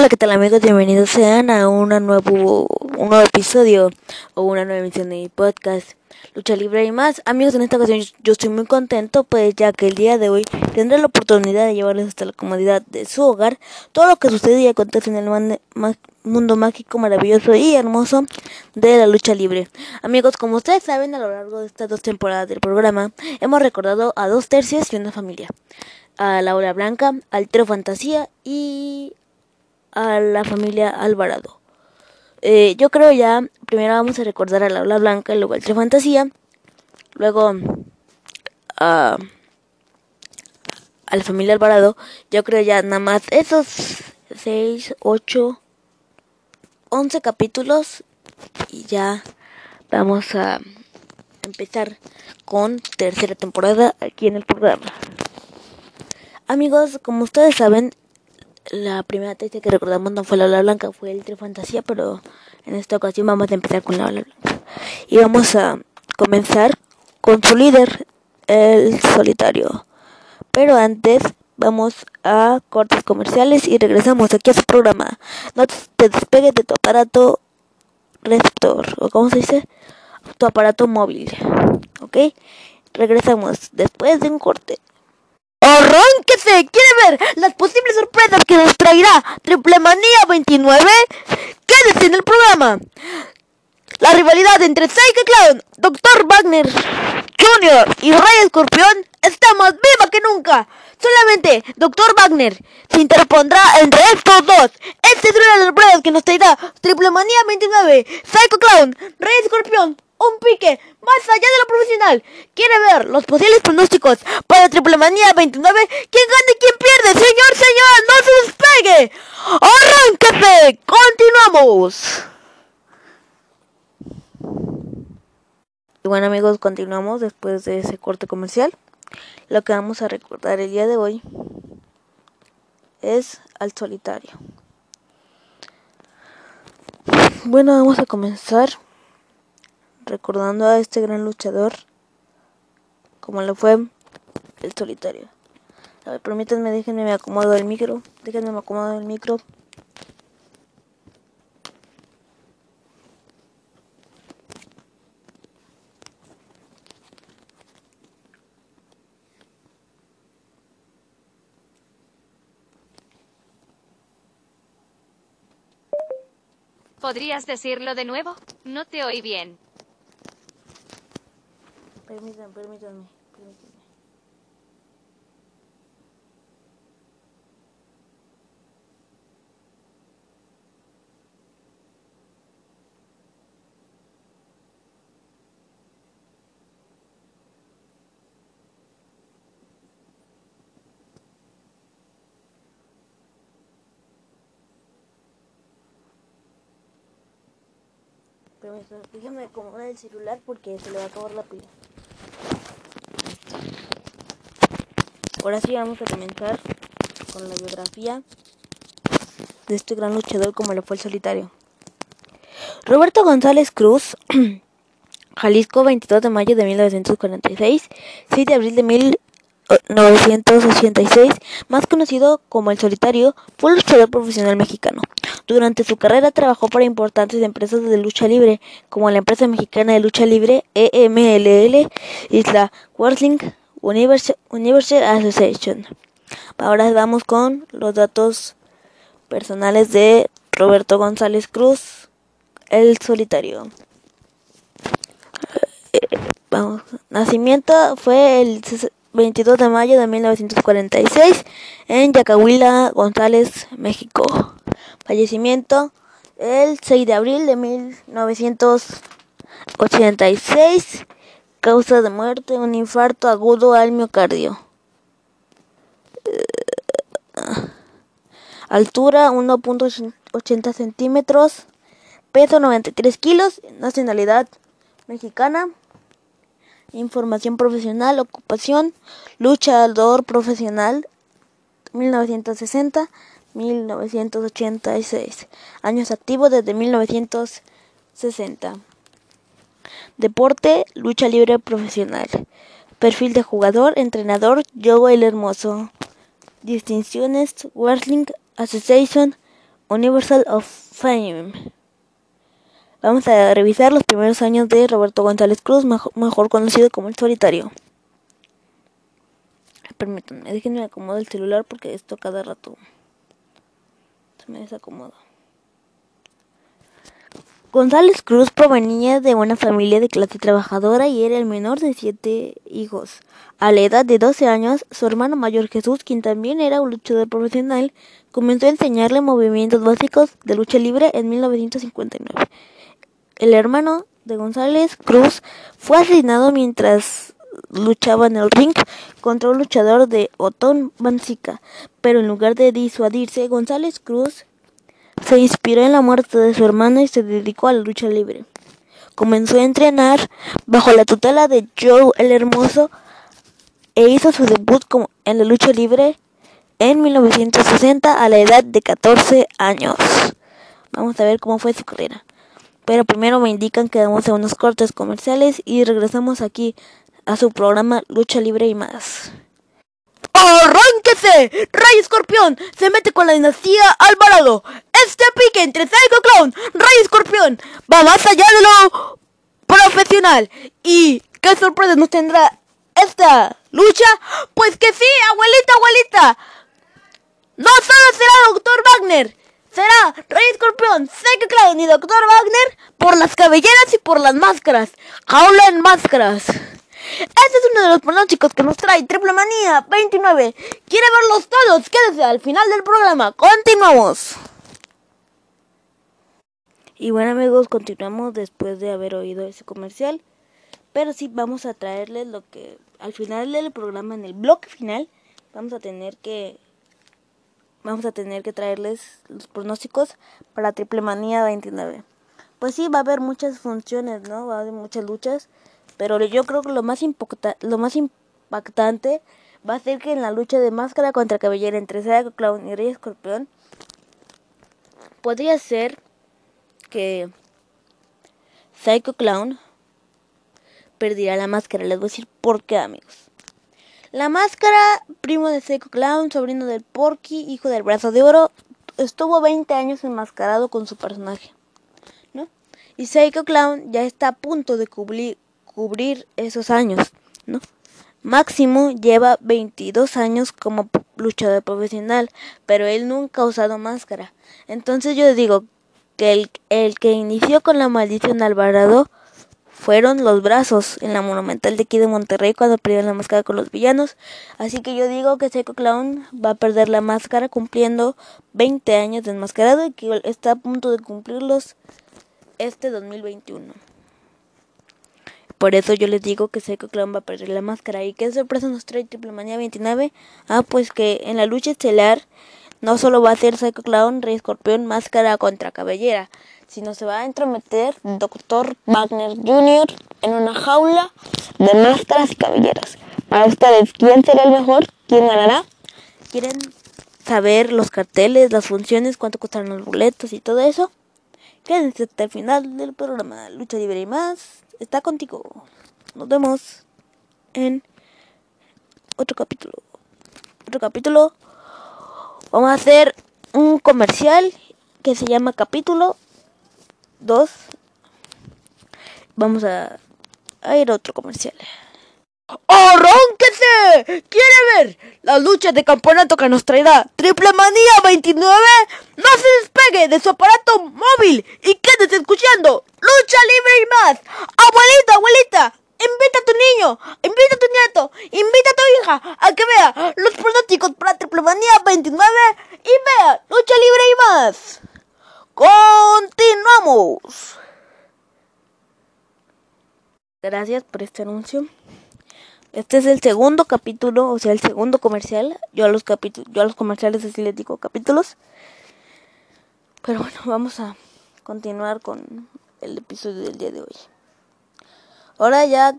Hola, ¿qué tal amigos? Bienvenidos sean a una nuevo, un nuevo episodio o una nueva emisión de mi podcast Lucha Libre y más. Amigos, en esta ocasión yo estoy muy contento pues ya que el día de hoy tendré la oportunidad de llevarles hasta la comodidad de su hogar todo lo que sucede y acontece en el mundo mágico, maravilloso y hermoso de la lucha libre. Amigos, como ustedes saben, a lo largo de estas dos temporadas del programa hemos recordado a dos tercios y una familia. A Laura Blanca, al Trio Fantasía y a la familia Alvarado. Eh, yo creo ya, primero vamos a recordar a la Ola Blanca, luego al Tre Fantasía, luego a, a la familia Alvarado. Yo creo ya nada más esos 6, 8, 11 capítulos y ya vamos a empezar con tercera temporada aquí en el programa. Amigos, como ustedes saben, la primera tesis que recordamos no fue la ola blanca, fue el fantasía, pero en esta ocasión vamos a empezar con la ola blanca. Y vamos a comenzar con su líder, el solitario. Pero antes vamos a cortes comerciales y regresamos aquí a su programa. No te despegues de tu aparato receptor, o como se dice, tu aparato móvil. ¿Ok? Regresamos después de un corte. ¡Arránquese! ¿Quiere ver las posibles sorpresas que nos traerá Triple Manía 29? Quédese en el programa. La rivalidad entre Psycho Clown, Dr. Wagner Jr. y Rey Escorpión está más viva que nunca. Solamente Dr. Wagner se interpondrá entre estos dos. Este es una de las pruebas que nos traerá Triple Manía 29. Psycho Clown, Rey Escorpión un pique más allá de lo profesional. ¿Quiere ver los posibles pronósticos para Triple Manía 29? ¿Quién gana y quién pierde? Señor, señor, no se despegue. ¡Arránquese! ¡Continuamos! Y bueno amigos, continuamos después de ese corte comercial. Lo que vamos a recordar el día de hoy es al solitario. Bueno, vamos a comenzar recordando a este gran luchador como lo fue el solitario. A ver, permítanme, déjenme me acomodo el micro, déjenme me acomodo el micro. ¿Podrías decirlo de nuevo? No te oí bien. Permítanme, permítanme, permítanme. Permítanme, déjenme acomodar el celular porque se le va a acabar la pila. Ahora sí vamos a comenzar con la biografía de este gran luchador como lo fue el solitario. Roberto González Cruz, Jalisco, 22 de mayo de 1946, 6 de abril de 1986, más conocido como el solitario, fue un luchador profesional mexicano. Durante su carrera trabajó para importantes empresas de lucha libre, como la empresa mexicana de lucha libre EMLL, Isla Wrestling, Universal, Association. Ahora vamos con los datos personales de Roberto González Cruz, el solitario. Vamos. Nacimiento fue el 22 de mayo de 1946 en Yacahuila, González, México. Fallecimiento el 6 de abril de 1986 Causa de muerte, un infarto agudo al miocardio. Altura 1.80 centímetros. Peso 93 kilos. Nacionalidad mexicana. Información profesional, ocupación, luchador profesional 1960-1986. Años activos desde 1960. Deporte, lucha libre profesional. Perfil de jugador, entrenador, Joe el Hermoso. Distinciones, Wrestling Association, Universal of Fame. Vamos a revisar los primeros años de Roberto González Cruz, mejor conocido como el solitario. Permítanme, déjenme acomodar el celular porque esto cada rato se me desacomoda. González Cruz provenía de una familia de clase trabajadora y era el menor de siete hijos. A la edad de 12 años, su hermano mayor Jesús, quien también era un luchador profesional, comenzó a enseñarle movimientos básicos de lucha libre en 1959. El hermano de González Cruz fue asesinado mientras luchaba en el ring contra un luchador de Otón Banzica, pero en lugar de disuadirse, González Cruz se inspiró en la muerte de su hermano y se dedicó a la lucha libre. Comenzó a entrenar bajo la tutela de Joe el Hermoso e hizo su debut en la lucha libre en 1960 a la edad de 14 años. Vamos a ver cómo fue su carrera. Pero primero me indican que damos a unos cortes comerciales y regresamos aquí a su programa Lucha Libre y más. ¡Arránquese! Rey Escorpión se mete con la dinastía Alvarado. Este pique entre Psycho Clown, Rey Escorpión, va más allá de lo profesional. ¿Y qué sorpresa nos tendrá esta lucha? Pues que sí, abuelita, abuelita. No solo será Doctor Wagner, será Rey Escorpión, Psycho Clown y Doctor Wagner por las cabelleras y por las máscaras. Jaula en máscaras. Este es uno de los pronósticos que nos trae Triple Manía 29. ¿Quiere verlos todos? Quédese al final del programa. Continuamos. Y bueno amigos, continuamos después de haber oído ese comercial. Pero sí, vamos a traerles lo que al final del programa, en el bloque final, vamos a tener que vamos a tener que traerles los pronósticos para Triple Manía 29. Pues sí, va a haber muchas funciones, ¿no? Va a haber muchas luchas. Pero yo creo que lo más, lo más impactante va a ser que en la lucha de máscara contra cabellera entre Psycho Clown y Rey Escorpión podría ser que Psycho Clown perderá la máscara. Les voy a decir por qué, amigos. La máscara, primo de Psycho Clown, sobrino del Porky, hijo del brazo de oro, estuvo 20 años enmascarado con su personaje. ¿no? Y Psycho Clown ya está a punto de cubrir, cubrir esos años, ¿no? Máximo lleva 22 años como luchador profesional, pero él nunca ha usado máscara. Entonces yo digo que el, el que inició con la maldición Alvarado fueron los brazos en la Monumental de aquí de Monterrey cuando perdieron la máscara con los villanos. Así que yo digo que Seco Clown va a perder la máscara cumpliendo 20 años de enmascarado y que está a punto de cumplirlos este 2021. Por eso yo les digo que Psycho Clown va a perder la máscara. ¿Y qué sorpresa nos trae Triple Manía 29? Ah, pues que en la lucha estelar no solo va a ser Psycho Clown, Rey Escorpión, máscara contra cabellera, sino se va a entrometer Dr. Wagner Jr. en una jaula de máscaras y cabelleras. Para ustedes, ¿quién será el mejor? ¿Quién ganará? ¿Quieren saber los carteles, las funciones, cuánto costarán los boletos y todo eso? Quédense hasta el final del programa Lucha Libre y más está contigo. Nos vemos en otro capítulo. Otro capítulo. Vamos a hacer un comercial que se llama capítulo 2. Vamos a, a ir a otro comercial. ¡Arránquese! ¿Quiere ver la lucha de campeonato que nos traerá Triple Manía 29? No se despegue de su aparato móvil y quédese escuchando Lucha Libre y más. Abuelita, abuelita, invita a tu niño, invita a tu nieto, invita a tu hija a que vea los pronósticos para Triple Manía 29 y vea Lucha Libre y más. Continuamos. Gracias por este anuncio. Este es el segundo capítulo, o sea, el segundo comercial. Yo a los yo a los comerciales así les digo capítulos. Pero bueno, vamos a continuar con el episodio del día de hoy. Ahora ya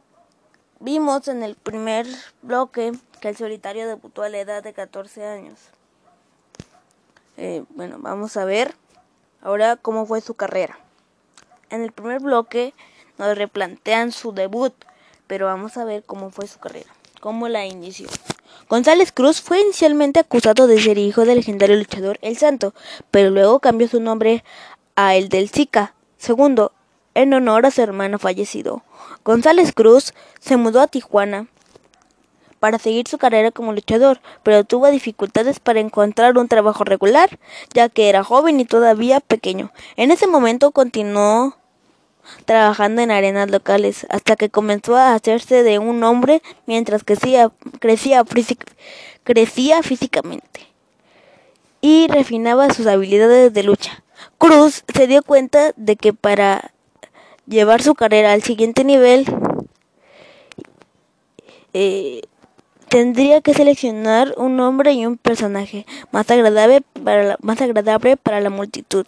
vimos en el primer bloque que el solitario debutó a la edad de 14 años. Eh, bueno, vamos a ver ahora cómo fue su carrera. En el primer bloque nos replantean su debut pero vamos a ver cómo fue su carrera, cómo la inició. González Cruz fue inicialmente acusado de ser hijo del legendario luchador El Santo, pero luego cambió su nombre a el del Zika. Segundo, en honor a su hermano fallecido. González Cruz se mudó a Tijuana para seguir su carrera como luchador, pero tuvo dificultades para encontrar un trabajo regular, ya que era joven y todavía pequeño. En ese momento continuó trabajando en arenas locales hasta que comenzó a hacerse de un hombre mientras crecía, crecía, físicamente y refinaba sus habilidades de lucha. Cruz se dio cuenta de que para llevar su carrera al siguiente nivel eh, tendría que seleccionar un nombre y un personaje más agradable para la, más agradable para la multitud.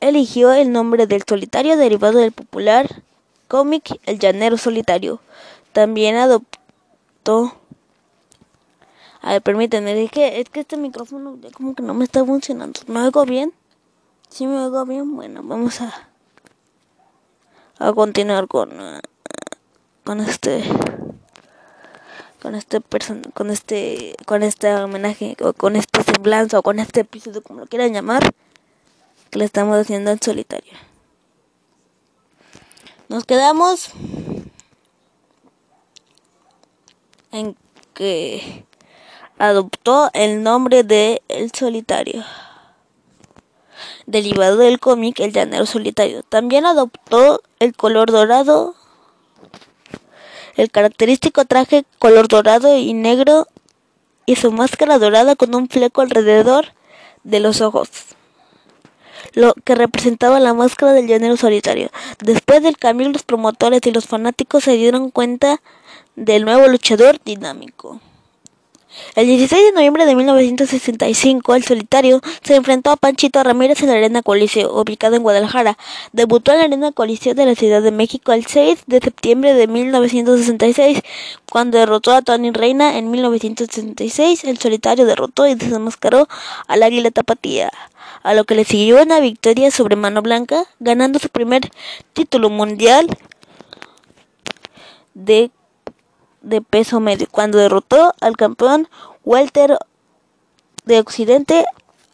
Eligió el nombre del solitario derivado del popular cómic El Llanero Solitario. También adoptó a ver, permítanme, es que, es que este micrófono ya como que no me está funcionando. ¿Me oigo bien? ¿Sí me oigo bien? Bueno, vamos a, a continuar con, uh, con este con este person con este con este homenaje o con este semblanza o con este episodio como lo quieran llamar que le estamos haciendo en solitario nos quedamos en que adoptó el nombre de El Solitario derivado del cómic El Llanero Solitario. También adoptó el color dorado el característico traje color dorado y negro y su máscara dorada con un fleco alrededor de los ojos, lo que representaba la máscara del llanero solitario. Después del cambio, los promotores y los fanáticos se dieron cuenta del nuevo luchador dinámico. El 16 de noviembre de 1965, el solitario se enfrentó a Panchito Ramírez en la Arena Coliseo, ubicada en Guadalajara. Debutó en la Arena Coliseo de la Ciudad de México el 6 de septiembre de 1966, cuando derrotó a Tony Reina en 1966. El solitario derrotó y desenmascaró al Águila Tapatía, a lo que le siguió una victoria sobre Mano Blanca, ganando su primer título mundial de de peso medio, cuando derrotó al campeón Walter de Occidente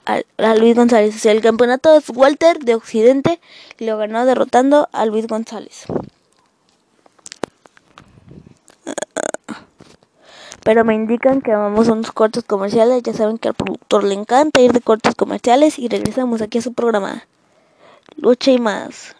a, Luis González. el campeonato es Walter de Occidente y lo ganó derrotando a Luis González. Pero me indican que vamos a unos cortos comerciales. Ya saben que al productor le encanta ir de cortos comerciales y regresamos aquí a su programa. Lucha y más.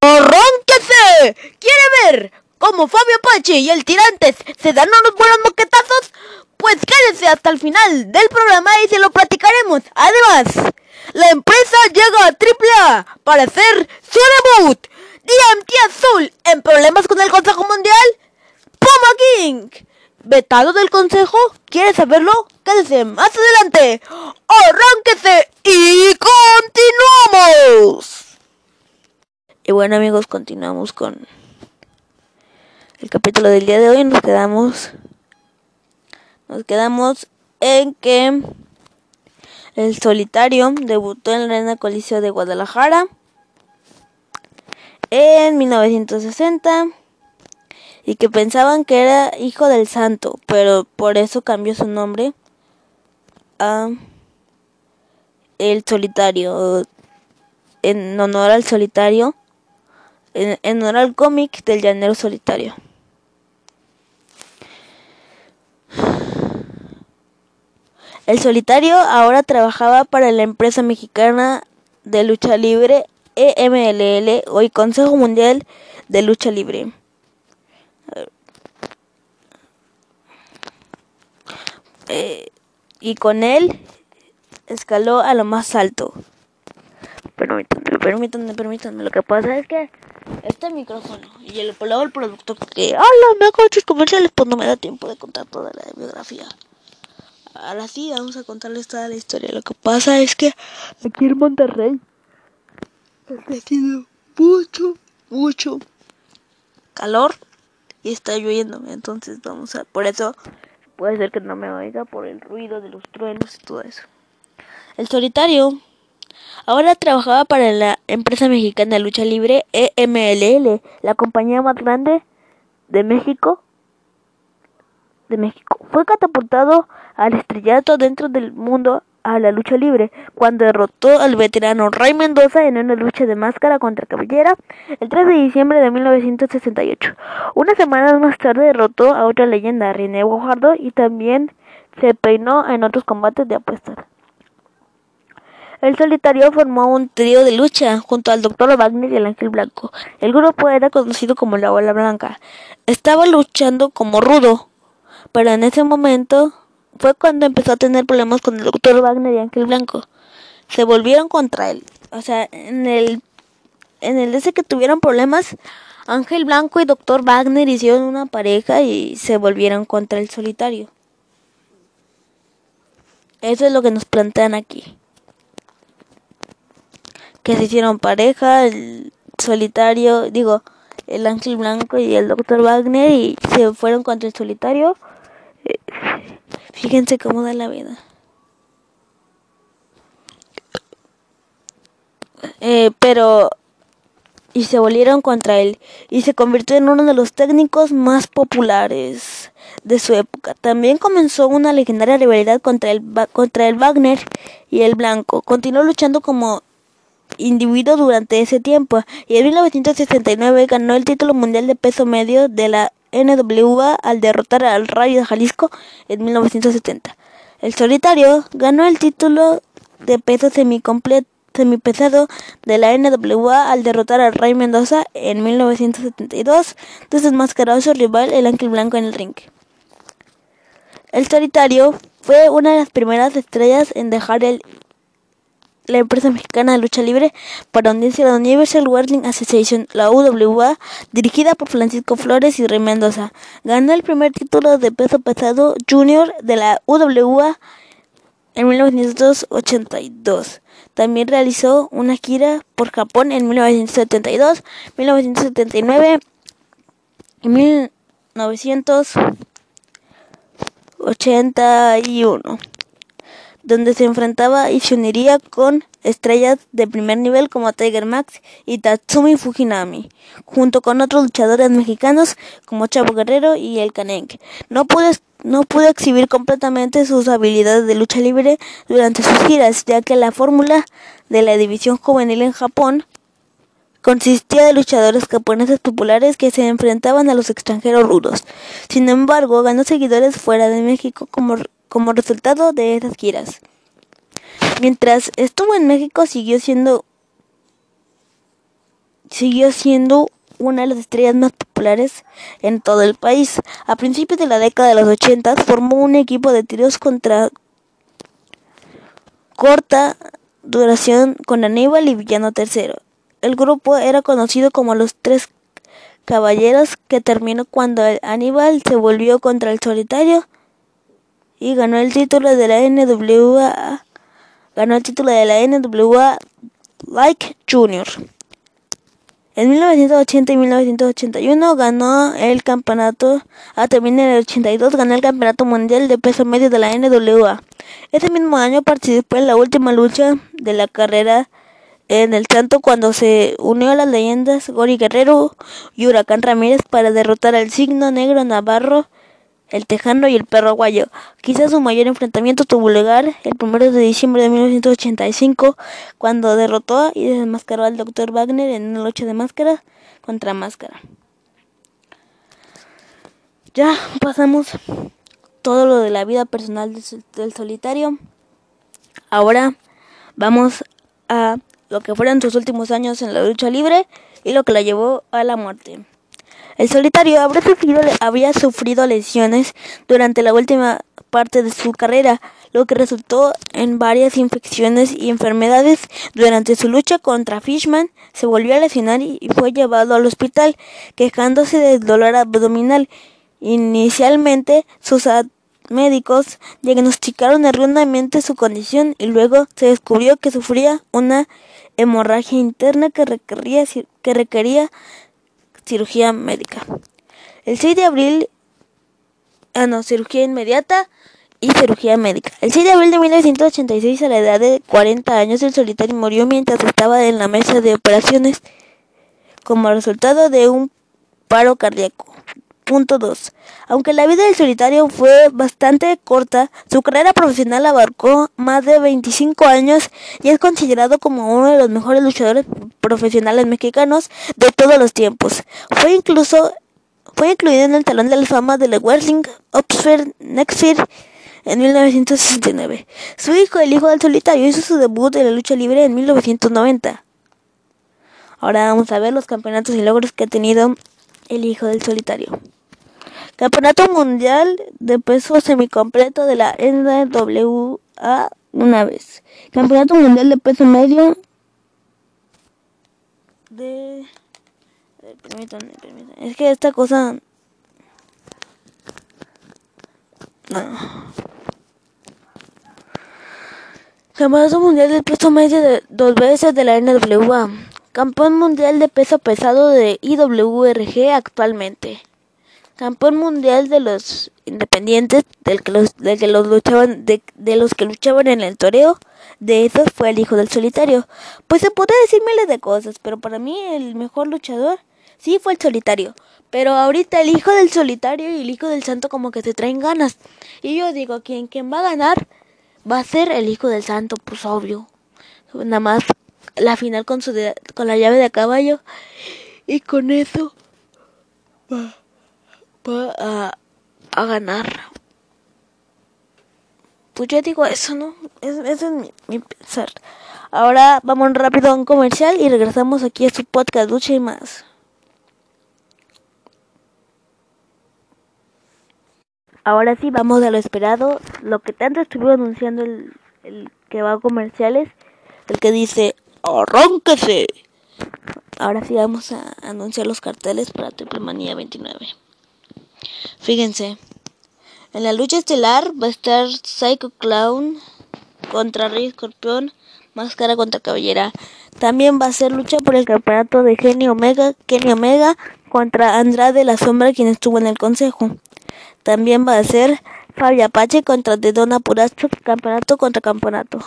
¡Arránquese! ¿Quiere ver como Fabio Pachi y el Tirantes se dan unos buenos moquetazos, pues quédense hasta el final del programa y se lo platicaremos. Además, la empresa llega a AAA para hacer su debut. DMT Azul en problemas con el Consejo Mundial. Vetado del Consejo, ¿quieres saberlo? Quédese más adelante. Arránquese y continuamos. Y bueno amigos, continuamos con el capítulo del día de hoy nos quedamos nos quedamos en que el solitario debutó en la Arena Coliseo de Guadalajara en 1960 y que pensaban que era hijo del santo, pero por eso cambió su nombre a el solitario en honor al solitario en, honor al cómic del llanero solitario. El solitario ahora trabajaba para la empresa mexicana de lucha libre EMLL, hoy Consejo Mundial de Lucha Libre. Eh, y con él escaló a lo más alto. Permítanme, permítanme, permítanme. Lo que pasa es que este micrófono y el, luego el producto que habla me hago comerciales, pues no me da tiempo de contar toda la biografía. Ahora sí, vamos a contarles toda la historia. Lo que pasa es que aquí en Monterrey ha crecido mucho, mucho calor y está lloviendo. Entonces vamos a... Por eso puede ser que no me oiga por el ruido de los truenos y todo eso. El solitario ahora trabajaba para la empresa mexicana de lucha libre EMLL, la compañía más grande de México de México. Fue catapultado al estrellato dentro del mundo a la lucha libre cuando derrotó al veterano Ray Mendoza en una lucha de máscara contra Cabellera el 3 de diciembre de 1968. Una semana más tarde derrotó a otra leyenda, René Guajardo, y también se peinó en otros combates de apuestas. El solitario formó un trío de lucha junto al Dr. Wagner y el Ángel Blanco. El grupo era conocido como la Bola Blanca. Estaba luchando como rudo, pero en ese momento fue cuando empezó a tener problemas con el Dr. Wagner y Ángel Blanco. Se volvieron contra él. O sea, en el en el ese que tuvieron problemas, Ángel Blanco y Dr. Wagner hicieron una pareja y se volvieron contra el solitario. Eso es lo que nos plantean aquí que se hicieron pareja, el solitario, digo, el ángel blanco y el doctor Wagner y se fueron contra el solitario. Fíjense cómo da la vida. Eh, pero y se volvieron contra él y se convirtió en uno de los técnicos más populares de su época. También comenzó una legendaria rivalidad contra el, contra el Wagner y el Blanco. Continuó luchando como individuo durante ese tiempo y en 1969 ganó el título mundial de peso medio de la NWA al derrotar al Rayo de Jalisco en 1970. El solitario ganó el título de peso semipesado de la NWA al derrotar al Ray Mendoza en 1972, desmascaró a su rival el Ángel Blanco en el ring. El solitario fue una de las primeras estrellas en dejar el la empresa mexicana de lucha libre para la Universal Wrestling Association, la UWA, dirigida por Francisco Flores y Rey Mendoza. Ganó el primer título de peso pesado junior de la UWA en 1982. También realizó una gira por Japón en 1972, 1979 y 1981 donde se enfrentaba y se uniría con estrellas de primer nivel como Tiger Max y Tatsumi Fujinami, junto con otros luchadores mexicanos como Chavo Guerrero y El Canenque. No pudo, no pudo exhibir completamente sus habilidades de lucha libre durante sus giras, ya que la fórmula de la división juvenil en Japón consistía de luchadores japoneses populares que se enfrentaban a los extranjeros rudos. Sin embargo, ganó seguidores fuera de México como como resultado de esas giras. Mientras estuvo en México siguió siendo siguió siendo una de las estrellas más populares en todo el país. A principios de la década de los 80 formó un equipo de tiros contra corta duración con Aníbal y Villano III. El grupo era conocido como los Tres Caballeros que terminó cuando Aníbal se volvió contra el solitario y ganó el título de la NWA ganó el título de la NWA Like Junior. En 1980 y 1981 ganó el campeonato, ah, también en el 82 ganó el campeonato mundial de peso medio de la NWA. Ese mismo año participó en la última lucha de la carrera en el Santo cuando se unió a las leyendas Gori Guerrero y Huracán Ramírez para derrotar al signo negro Navarro el Tejano y el Perro Guayo. Quizás su mayor enfrentamiento tuvo lugar el 1 de diciembre de 1985, cuando derrotó y desmascaró al Dr. Wagner en una lucha de máscara contra máscara. Ya pasamos todo lo de la vida personal del solitario. Ahora vamos a lo que fueron sus últimos años en la lucha libre y lo que la llevó a la muerte. El solitario habría sufrido, lesiones durante la última parte de su carrera, lo que resultó en varias infecciones y enfermedades. Durante su lucha contra Fishman, se volvió a lesionar y fue llevado al hospital, quejándose del dolor abdominal. Inicialmente, sus médicos diagnosticaron erróneamente su condición y luego se descubrió que sufría una hemorragia interna que requería, que requería cirugía médica. El 6 de abril, ah no, cirugía inmediata y cirugía médica. El 6 de abril de 1986, a la edad de 40 años, el solitario murió mientras estaba en la mesa de operaciones como resultado de un paro cardíaco. Punto 2. Aunque la vida del solitario fue bastante corta, su carrera profesional abarcó más de 25 años y es considerado como uno de los mejores luchadores profesionales mexicanos de todos los tiempos. Fue incluso fue incluido en el Talón de la Fama de la Wrestling Oxford Nextfield en 1969. Su hijo, el hijo del solitario, hizo su debut en la lucha libre en 1990. Ahora vamos a ver los campeonatos y logros que ha tenido el hijo del solitario. Campeonato Mundial de Peso Semicompleto de la NWA una vez. Campeonato Mundial de Peso Medio de... Permítanme, permítanme. Es que esta cosa... No. Campeonato Mundial de Peso Medio de dos veces de la NWA. Campeón mundial de peso pesado de IWRG actualmente. Campeón mundial de los independientes, del que los, de que los luchaban, de, de los que luchaban en el toreo, de esos fue el hijo del solitario. Pues se puede decir miles de cosas, pero para mí el mejor luchador sí fue el solitario. Pero ahorita el hijo del solitario y el hijo del santo como que se traen ganas. Y yo digo, ¿quién, quién va a ganar? Va a ser el hijo del santo, pues obvio. Nada más la final con, su de, con la llave de caballo y con eso a, a, ganar. Pues yo digo eso, ¿no? Es, eso es mi, mi, pensar. Ahora vamos rápido a un comercial y regresamos aquí a su podcast Lucha y más. Ahora sí, vamos a lo esperado, lo que tanto estuvo anunciando el, el que va a comerciales, el que dice, ¡Arránquese! Ahora sí vamos a anunciar los carteles para Triple Manía 29. Fíjense, en la lucha estelar va a estar Psycho Clown contra Rey Escorpión, Máscara contra Cabellera. También va a ser lucha por el campeonato de Kenny Omega, Kenny Omega contra Andrade la Sombra, quien estuvo en el consejo. También va a ser Fabio Apache contra Dedona Puracho, campeonato contra campeonato.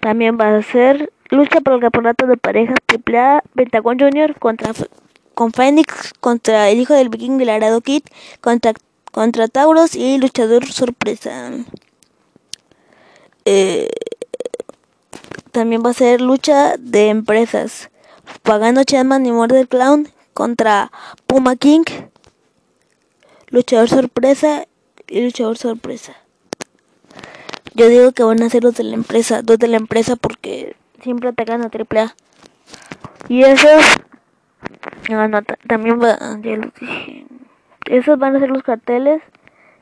También va a ser lucha por el campeonato de parejas AAA Pentagon Junior contra con Phoenix contra el hijo del viking Laredo Kid contra contra Tauros y luchador sorpresa. Eh, también va a ser lucha de empresas. Pagano Chapman y Murder Clown contra Puma King, luchador sorpresa y luchador sorpresa. Yo digo que van a ser los de la empresa, dos de la empresa porque siempre atacan a AAA. Y esos no, también va, ya los dije. Esos van a ser los carteles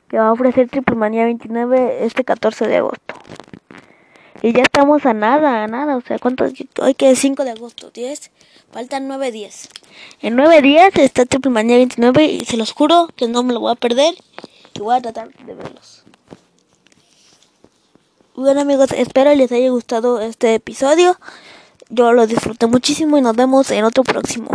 que va a ofrecer Triple Manía 29 este 14 de agosto. Y ya estamos a nada, a nada. O sea, ¿cuántos? Hoy que es 5 de agosto, 10. Faltan 9 días. En 9 días está Triple Manía 29 y se los juro que no me lo voy a perder. Y voy a tratar de verlos. Bueno amigos, espero les haya gustado este episodio. Yo lo disfruté muchísimo y nos vemos en otro próximo.